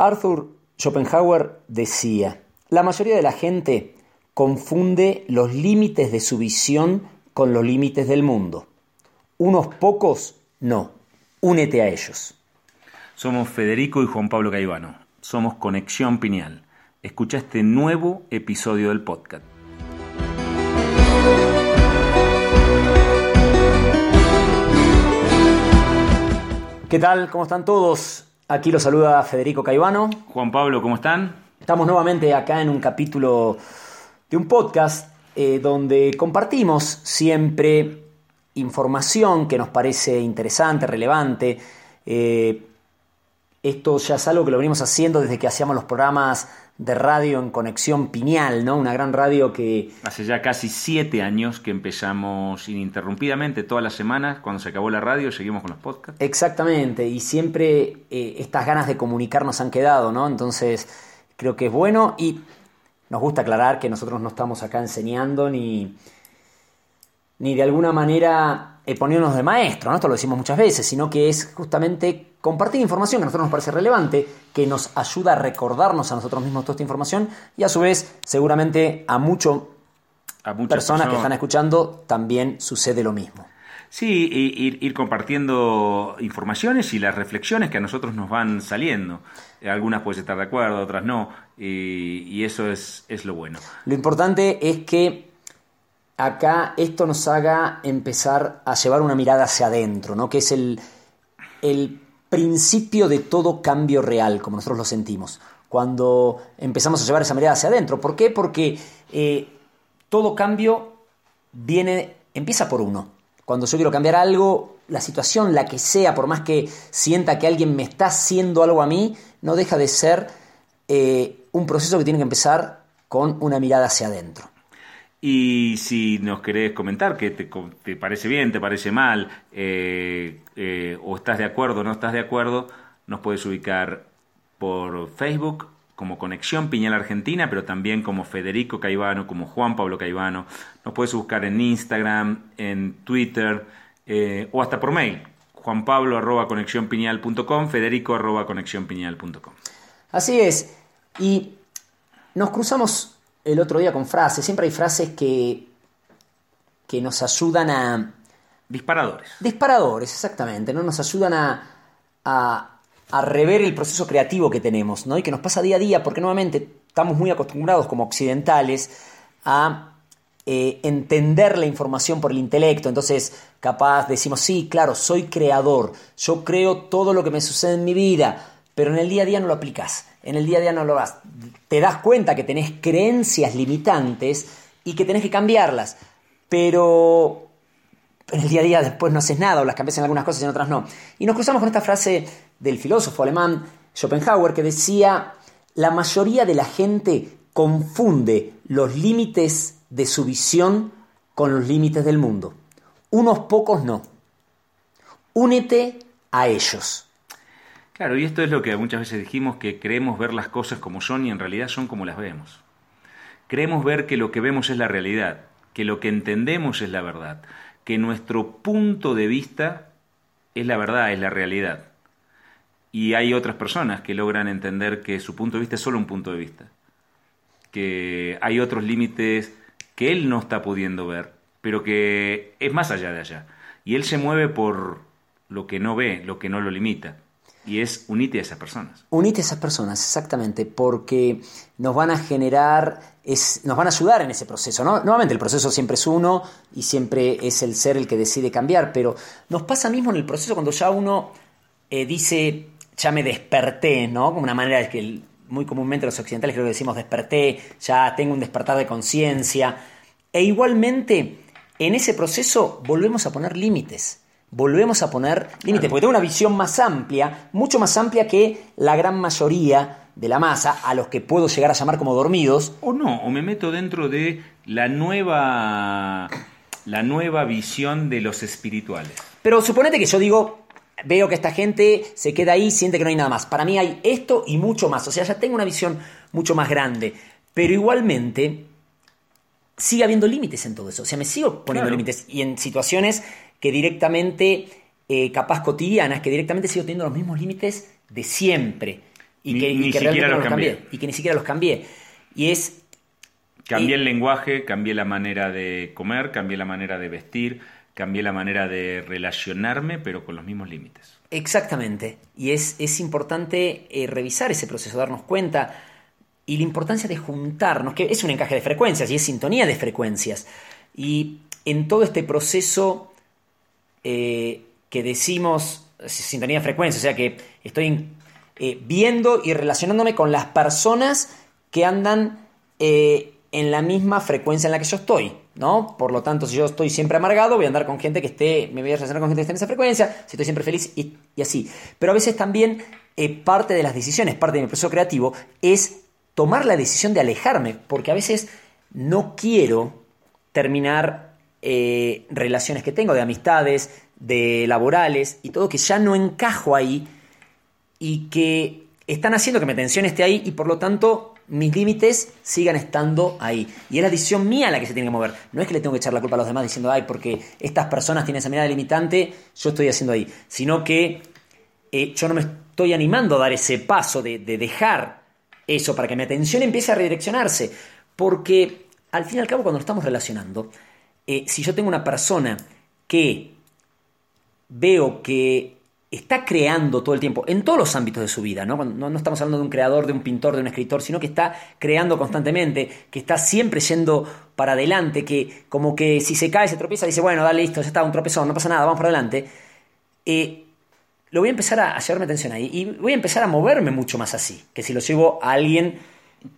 Arthur Schopenhauer decía, la mayoría de la gente confunde los límites de su visión con los límites del mundo. Unos pocos no. Únete a ellos. Somos Federico y Juan Pablo Caivano. Somos Conexión Pineal. Escucha este nuevo episodio del podcast. ¿Qué tal? ¿Cómo están todos? Aquí los saluda Federico Caivano. Juan Pablo, ¿cómo están? Estamos nuevamente acá en un capítulo de un podcast eh, donde compartimos siempre información que nos parece interesante, relevante. Eh, esto ya es algo que lo venimos haciendo desde que hacíamos los programas de radio en Conexión Piñal, ¿no? Una gran radio que... Hace ya casi siete años que empezamos ininterrumpidamente todas las semanas. Cuando se acabó la radio, seguimos con los podcasts. Exactamente, y siempre eh, estas ganas de comunicarnos han quedado, ¿no? Entonces, creo que es bueno y nos gusta aclarar que nosotros no estamos acá enseñando ni, ni de alguna manera poniéndonos de maestro, ¿no? Esto lo decimos muchas veces, sino que es justamente compartir información que a nosotros nos parece relevante, que nos ayuda a recordarnos a nosotros mismos toda esta información y a su vez seguramente a, mucho, A muchas personas que están escuchando también sucede lo mismo. Sí, ir, ir compartiendo informaciones y las reflexiones que a nosotros nos van saliendo. Algunas puedes estar de acuerdo, otras no, y, y eso es, es lo bueno. Lo importante es que acá esto nos haga empezar a llevar una mirada hacia adentro, ¿no? que es el, el principio de todo cambio real, como nosotros lo sentimos. Cuando empezamos a llevar esa mirada hacia adentro. ¿Por qué? Porque eh, todo cambio viene, empieza por uno. Cuando yo quiero cambiar algo, la situación, la que sea, por más que sienta que alguien me está haciendo algo a mí, no deja de ser eh, un proceso que tiene que empezar con una mirada hacia adentro. Y si nos querés comentar que te, te parece bien, te parece mal, eh, eh, o estás de acuerdo o no estás de acuerdo, nos puedes ubicar por Facebook como Conexión Piñal Argentina, pero también como Federico Caivano, como Juan Pablo Caivano. Nos puedes buscar en Instagram, en Twitter eh, o hasta por mail. Juan Pablo arroba conexionpiñal.com, Federico arroba conexionpiñal.com. Así es. Y nos cruzamos el otro día con frases. Siempre hay frases que, que nos ayudan a... Disparadores. Disparadores, exactamente, ¿no? Nos ayudan a, a, a rever el proceso creativo que tenemos, ¿no? Y que nos pasa día a día, porque nuevamente estamos muy acostumbrados como occidentales a eh, entender la información por el intelecto. Entonces, capaz decimos, sí, claro, soy creador, yo creo todo lo que me sucede en mi vida, pero en el día a día no lo aplicas, en el día a día no lo vas. Te das cuenta que tenés creencias limitantes y que tenés que cambiarlas, pero en el día a día después no haces nada o las cambias en algunas cosas y en otras no. Y nos cruzamos con esta frase del filósofo alemán Schopenhauer que decía, la mayoría de la gente confunde los límites de su visión con los límites del mundo. Unos pocos no. Únete a ellos. Claro, y esto es lo que muchas veces dijimos, que creemos ver las cosas como son y en realidad son como las vemos. Creemos ver que lo que vemos es la realidad, que lo que entendemos es la verdad, que nuestro punto de vista es la verdad, es la realidad. Y hay otras personas que logran entender que su punto de vista es solo un punto de vista, que hay otros límites que él no está pudiendo ver, pero que es más allá de allá. Y él se mueve por lo que no ve, lo que no lo limita. Y es unite a esas personas. Unite a esas personas, exactamente, porque nos van a generar, nos van a ayudar en ese proceso. ¿no? Nuevamente, el proceso siempre es uno y siempre es el ser el que decide cambiar, pero nos pasa mismo en el proceso cuando ya uno eh, dice, ya me desperté, ¿no? Como una manera de que muy comúnmente los occidentales creo que decimos desperté, ya tengo un despertar de conciencia. E igualmente, en ese proceso volvemos a poner límites volvemos a poner límites, porque tengo una visión más amplia, mucho más amplia que la gran mayoría de la masa, a los que puedo llegar a llamar como dormidos. O no, o me meto dentro de la nueva, la nueva visión de los espirituales. Pero suponete que yo digo, veo que esta gente se queda ahí, siente que no hay nada más. Para mí hay esto y mucho más, o sea, ya tengo una visión mucho más grande. Pero igualmente sigue habiendo límites en todo eso, o sea, me sigo poniendo límites y en situaciones que directamente, eh, capaz cotidianas, que directamente sigo teniendo los mismos límites de siempre. Y que, ni siquiera los cambié. Y que ni siquiera los cambié. Y es... Cambié el lenguaje, cambié la manera de comer, cambié la manera de vestir, cambié la manera de relacionarme, pero con los mismos límites. Exactamente. Y es, es importante eh, revisar ese proceso, darnos cuenta y la importancia de juntarnos, que es un encaje de frecuencias y es sintonía de frecuencias. Y en todo este proceso eh, que decimos sintonía frecuencia, o sea que estoy eh, viendo y relacionándome con las personas que andan eh, en la misma frecuencia en la que yo estoy, ¿no? Por lo tanto, si yo estoy siempre amargado, voy a andar con gente que esté, me voy a relacionar con gente que esté en esa frecuencia, si estoy siempre feliz y así. Pero a veces también parte de las decisiones, parte de mi proceso creativo, es tomar la decisión de alejarme, porque a veces no quiero terminar eh, relaciones que tengo, de amistades, de laborales y todo, que ya no encajo ahí y que están haciendo que mi atención esté ahí y por lo tanto mis límites sigan estando ahí. Y es la decisión mía la que se tiene que mover. No es que le tengo que echar la culpa a los demás diciendo, ay, porque estas personas tienen esa mirada limitante, yo estoy haciendo ahí. Sino que eh, yo no me estoy animando a dar ese paso de, de dejar eso para que mi atención empiece a redireccionarse. Porque al fin y al cabo, cuando estamos relacionando, eh, si yo tengo una persona que veo que está creando todo el tiempo, en todos los ámbitos de su vida, ¿no? ¿no? estamos hablando de un creador, de un pintor, de un escritor, sino que está creando constantemente, que está siempre yendo para adelante, que como que si se cae, se tropieza, dice, bueno, dale, listo, ya está, un tropezón, no pasa nada, vamos para adelante. Eh, lo voy a empezar a, llevarme atención ahí y voy a empezar a moverme mucho más así, que si lo llevo a alguien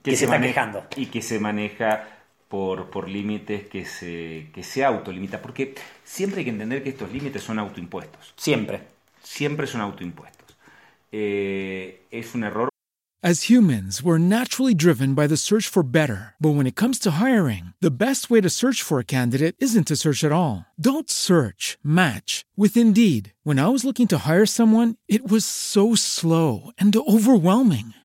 que, se, está quejando. Y que se maneja por, por límites que se, que se autolimita. Porque siempre hay que entender que estos límites son autoimpuestos. Siempre. Siempre son autoimpuestos. Eh, es un error. As humans, we're naturally driven by the search for better. But when it comes to hiring, the best way to search for a candidate isn't to search at all. Don't search, match with Indeed. When I was looking to hire someone, it was so slow and overwhelming.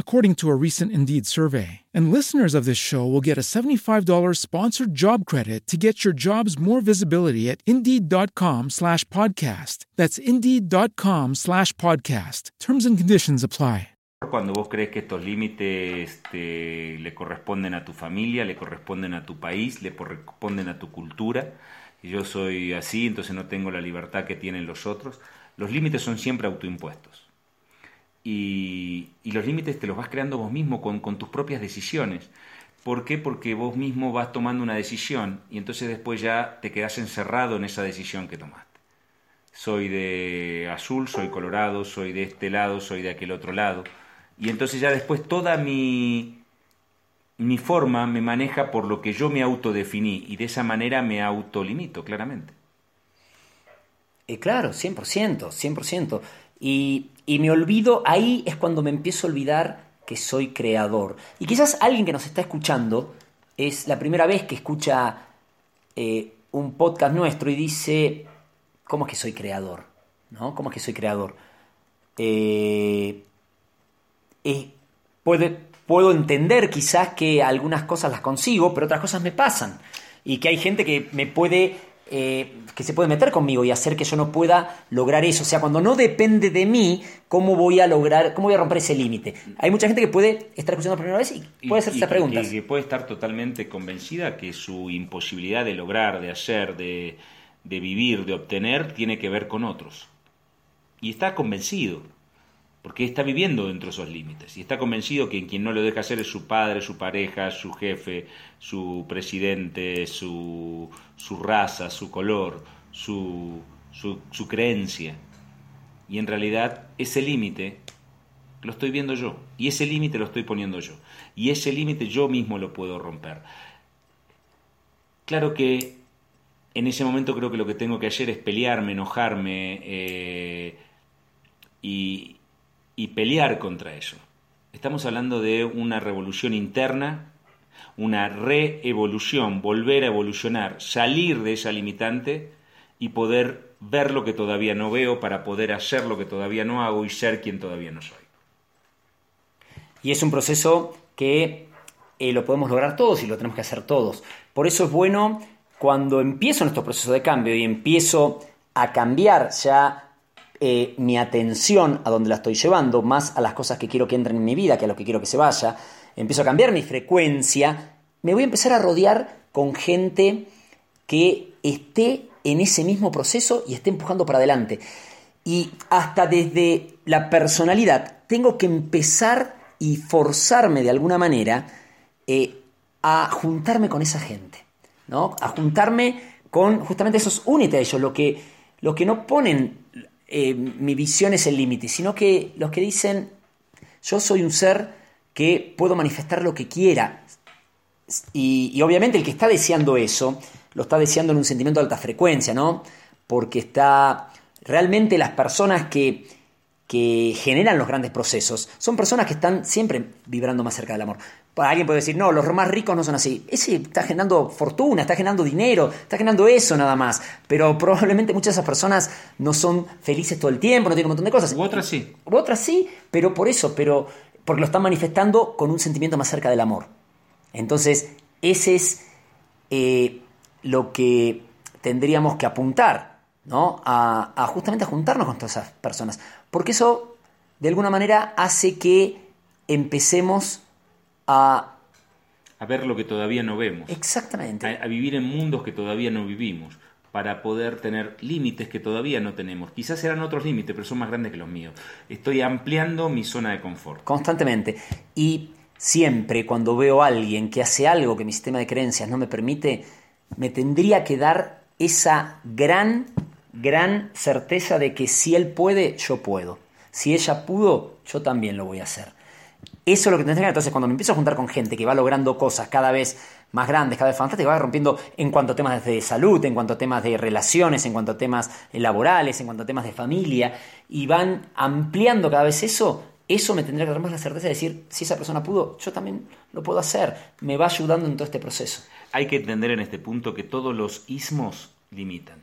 according to a recent Indeed survey. And listeners of this show will get a $75 sponsored job credit to get your jobs more visibility at Indeed.com slash podcast. That's Indeed.com slash podcast. Terms and conditions apply. Cuando vos crees que estos límites te, le corresponden a tu familia, le corresponden a tu país, le corresponden a tu cultura, y yo soy así, entonces no tengo la libertad que tienen los otros, los límites son siempre autoimpuestos. Y, los límites te los vas creando vos mismo con, tus propias decisiones. ¿Por qué? Porque vos mismo vas tomando una decisión y entonces después ya te quedas encerrado en esa decisión que tomaste. Soy de azul, soy colorado, soy de este lado, soy de aquel otro lado. Y entonces ya después toda mi, mi forma me maneja por lo que yo me autodefiní y de esa manera me autolimito, claramente. Eh, claro, 100%, 100%. Y, me olvido, ahí es cuando me empiezo a olvidar que soy creador. Y quizás alguien que nos está escuchando es la primera vez que escucha eh, un podcast nuestro y dice, ¿cómo es que soy creador? ¿No? ¿Cómo es que soy creador? eh, puedo entender quizás que algunas cosas las consigo, pero otras cosas me pasan. Y que hay gente que me puede eh, que se puede meter conmigo y hacer que yo no pueda lograr eso. O sea, cuando no depende de mí, ¿cómo voy a lograr, cómo voy a romper ese límite? Hay mucha gente que puede estar escuchando por primera vez y puede hacer estas preguntas. Y que puede estar totalmente convencida que su imposibilidad de lograr, de hacer, de, de vivir, de obtener, tiene que ver con otros. Y está convencido porque está viviendo dentro de esos límites y está convencido que quien no lo deja hacer es su padre, su pareja, su jefe, su presidente, su, raza, su color, su creencia. Y en realidad ese límite lo estoy viendo yo y ese límite lo estoy poniendo yo y ese límite yo mismo lo puedo romper. Claro que en ese momento creo que lo que tengo que hacer es pelearme, enojarme eh, y, y pelear contra eso. Estamos hablando de una revolución interna, una reevolución, volver a evolucionar, salir de esa limitante y poder ver lo que todavía no veo para poder hacer lo que todavía no hago y ser quien todavía no soy. Y es un proceso que eh, lo podemos lograr todos y lo tenemos que hacer todos. Por eso es bueno cuando empiezo nuestro proceso de cambio y empiezo a cambiar ya eh, mi atención a donde la estoy llevando, más a las cosas que quiero que entren en mi vida que a lo que quiero que se vaya, empiezo a cambiar mi frecuencia, me voy a empezar a rodear con gente que esté en ese mismo proceso y esté empujando para adelante. Y hasta desde la personalidad tengo que empezar y forzarme de alguna manera eh, a juntarme con esa gente, ¿no? A juntarme con justamente esos únites a ellos, lo que, lo que no ponen eh, mi visión es el límite, sino que los que dicen, yo soy un ser que puedo manifestar lo que quiera. Y, obviamente el que está deseando eso, lo está deseando en un sentimiento de alta frecuencia, ¿no? Porque está realmente las personas que, que generan los grandes procesos son personas que están siempre vibrando más cerca del amor. Alguien puede decir, no, los más ricos no son así. Ese está generando fortuna, está generando dinero, está generando eso nada más. Pero probablemente muchas de esas personas no son felices todo el tiempo, no tienen un montón de cosas. U otras sí. U otras sí, pero por eso, pero porque lo están manifestando con un sentimiento más cerca del amor. Entonces, ese es eh, lo que tendríamos que apuntar, ¿no? A, a justamente a juntarnos con todas esas personas. Porque eso, de alguna manera, hace que empecemos a... A ver lo que todavía no vemos. Exactamente. A, vivir en mundos que todavía no vivimos para poder tener límites que todavía no tenemos. Quizás serán otros límites, pero son más grandes que los míos. Estoy ampliando mi zona de confort. Constantemente. Y siempre cuando veo a alguien que hace algo que mi sistema de creencias no me permite, me tendría que dar esa gran, gran certeza de que si él puede, yo puedo. Si ella pudo, yo también lo voy a hacer. Eso es lo que te enseña. Entonces, cuando me empiezo a juntar con gente que va logrando cosas cada vez más grandes, cada vez fantásticas, va rompiendo en cuanto a temas de salud, en cuanto a temas de relaciones, en cuanto a temas laborales, en cuanto a temas de familia, y van ampliando cada vez eso, eso me tendría que dar más la certeza de decir, si esa persona pudo, yo también lo puedo hacer. Me va ayudando en todo este proceso. Hay que entender en este punto que todos los ismos limitan.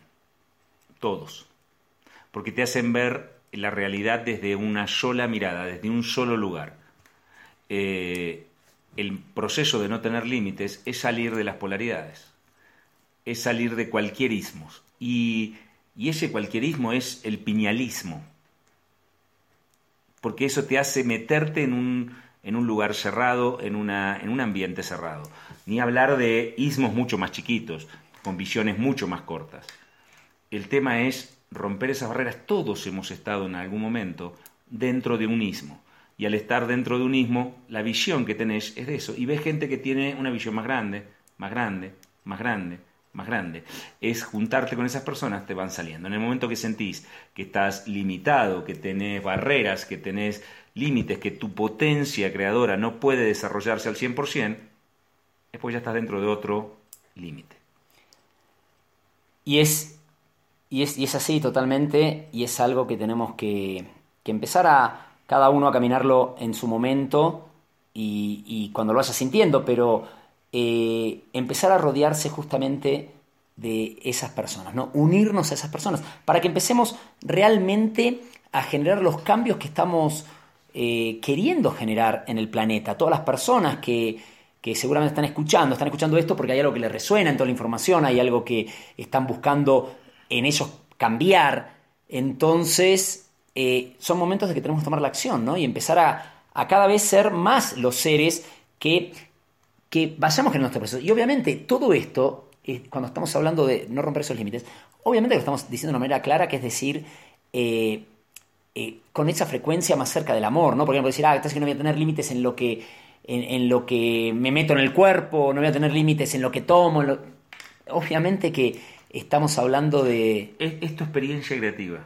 Todos. Porque te hacen ver la realidad desde una sola mirada, desde un solo lugar. Eh, el proceso de no tener límites es salir de las polaridades, es salir de cualquier ismo. Y, ese cualquierismo es el piñalismo, porque eso te hace meterte en un, lugar cerrado, en, en un ambiente cerrado. Ni hablar de ismos mucho más chiquitos, con visiones mucho más cortas. El tema es romper esas barreras. Todos hemos estado en algún momento dentro de un ismo. Y al estar dentro de un ismo, la visión que tenés es de eso. Y ves gente que tiene una visión más grande, más grande, más grande, más grande. Es juntarte con esas personas, te van saliendo. En el momento que sentís que estás limitado, que tenés barreras, que tenés límites, que tu potencia creadora no puede desarrollarse al 100%, es porque ya estás dentro de otro límite. Y es, y, es, y es así totalmente, y es algo que tenemos que, que empezar a, cada uno a caminarlo en su momento y, cuando lo vaya sintiendo, pero eh, empezar a rodearse justamente de esas personas, ¿no? Unirnos a esas personas, para que empecemos realmente a generar los cambios que estamos eh, queriendo generar en el planeta. Todas las personas que, que seguramente están escuchando, están escuchando esto porque hay algo que les resuena en toda la información, hay algo que están buscando en ellos cambiar. Entonces, eh, son momentos de que tenemos que tomar la acción, ¿no? Y empezar a, a cada vez ser más los seres que, que vayamos generando este proceso. Y obviamente todo esto, eh, cuando estamos hablando de no romper esos límites, obviamente lo estamos diciendo de una manera clara, que es decir, eh, con esa frecuencia más cerca del amor, ¿no? Por ejemplo, decir, ah, entonces que no voy a tener límites en lo que, en, lo que me meto en el cuerpo, no voy a tener límites en lo que tomo. Obviamente que estamos hablando de... Es, es tu experiencia creativa.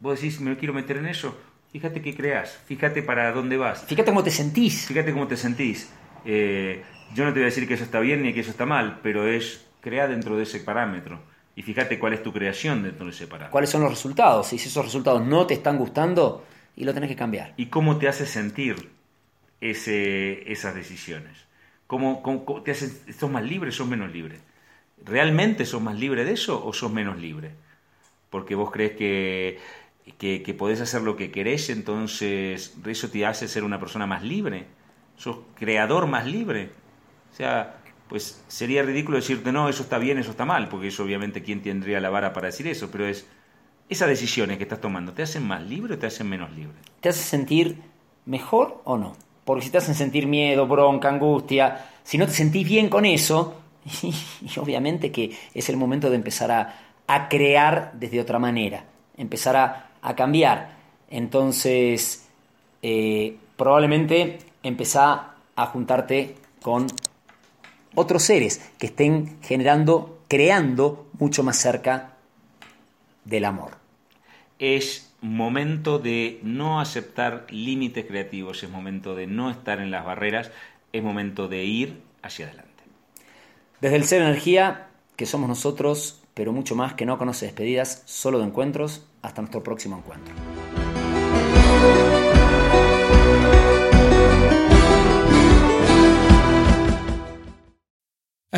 Vos decís, me quiero meter en eso, Fíjate qué creas, fíjate para dónde vas. Fíjate cómo te sentís. Fíjate cómo te sentís. Eh, yo no te voy a decir que eso está bien ni que eso está mal, pero es crear dentro de ese parámetro. Y fíjate cuál es tu creación dentro de ese parámetro. ¿Cuáles son los resultados? Y si esos resultados no te están gustando, y lo tenés que cambiar. ¿Y cómo te hace sentir ese, esas decisiones? ¿Cómo, cómo, te hace, ¿Sos más libre o sos menos libre? ¿Realmente sos más libre de eso o sos menos libre? Porque vos crees que que, podés hacer lo que querés, entonces eso te hace ser una persona más libre, sos creador más libre. O sea, pues sería ridículo decirte, no, eso está bien, eso está mal, porque eso obviamente quién tendría la vara para decir eso, pero es esas decisiones que estás tomando, ¿te hacen más libre o te hacen menos libre? ¿Te hacen sentir mejor o no? Porque si te hacen sentir miedo, bronca, angustia, si no te sentís bien con eso, y, obviamente que es el momento de empezar a, a crear desde otra manera, empezar a a cambiar. Entonces, eh, probablemente empezá a juntarte con otros seres que estén generando, creando mucho más cerca del amor. Es momento de no aceptar límites creativos, es momento de no estar en las barreras, es momento de ir hacia adelante. Desde el Ser Energía, que somos nosotros, pero mucho más que no conoce despedidas, solo de encuentros, hasta nuestro próximo encuentro.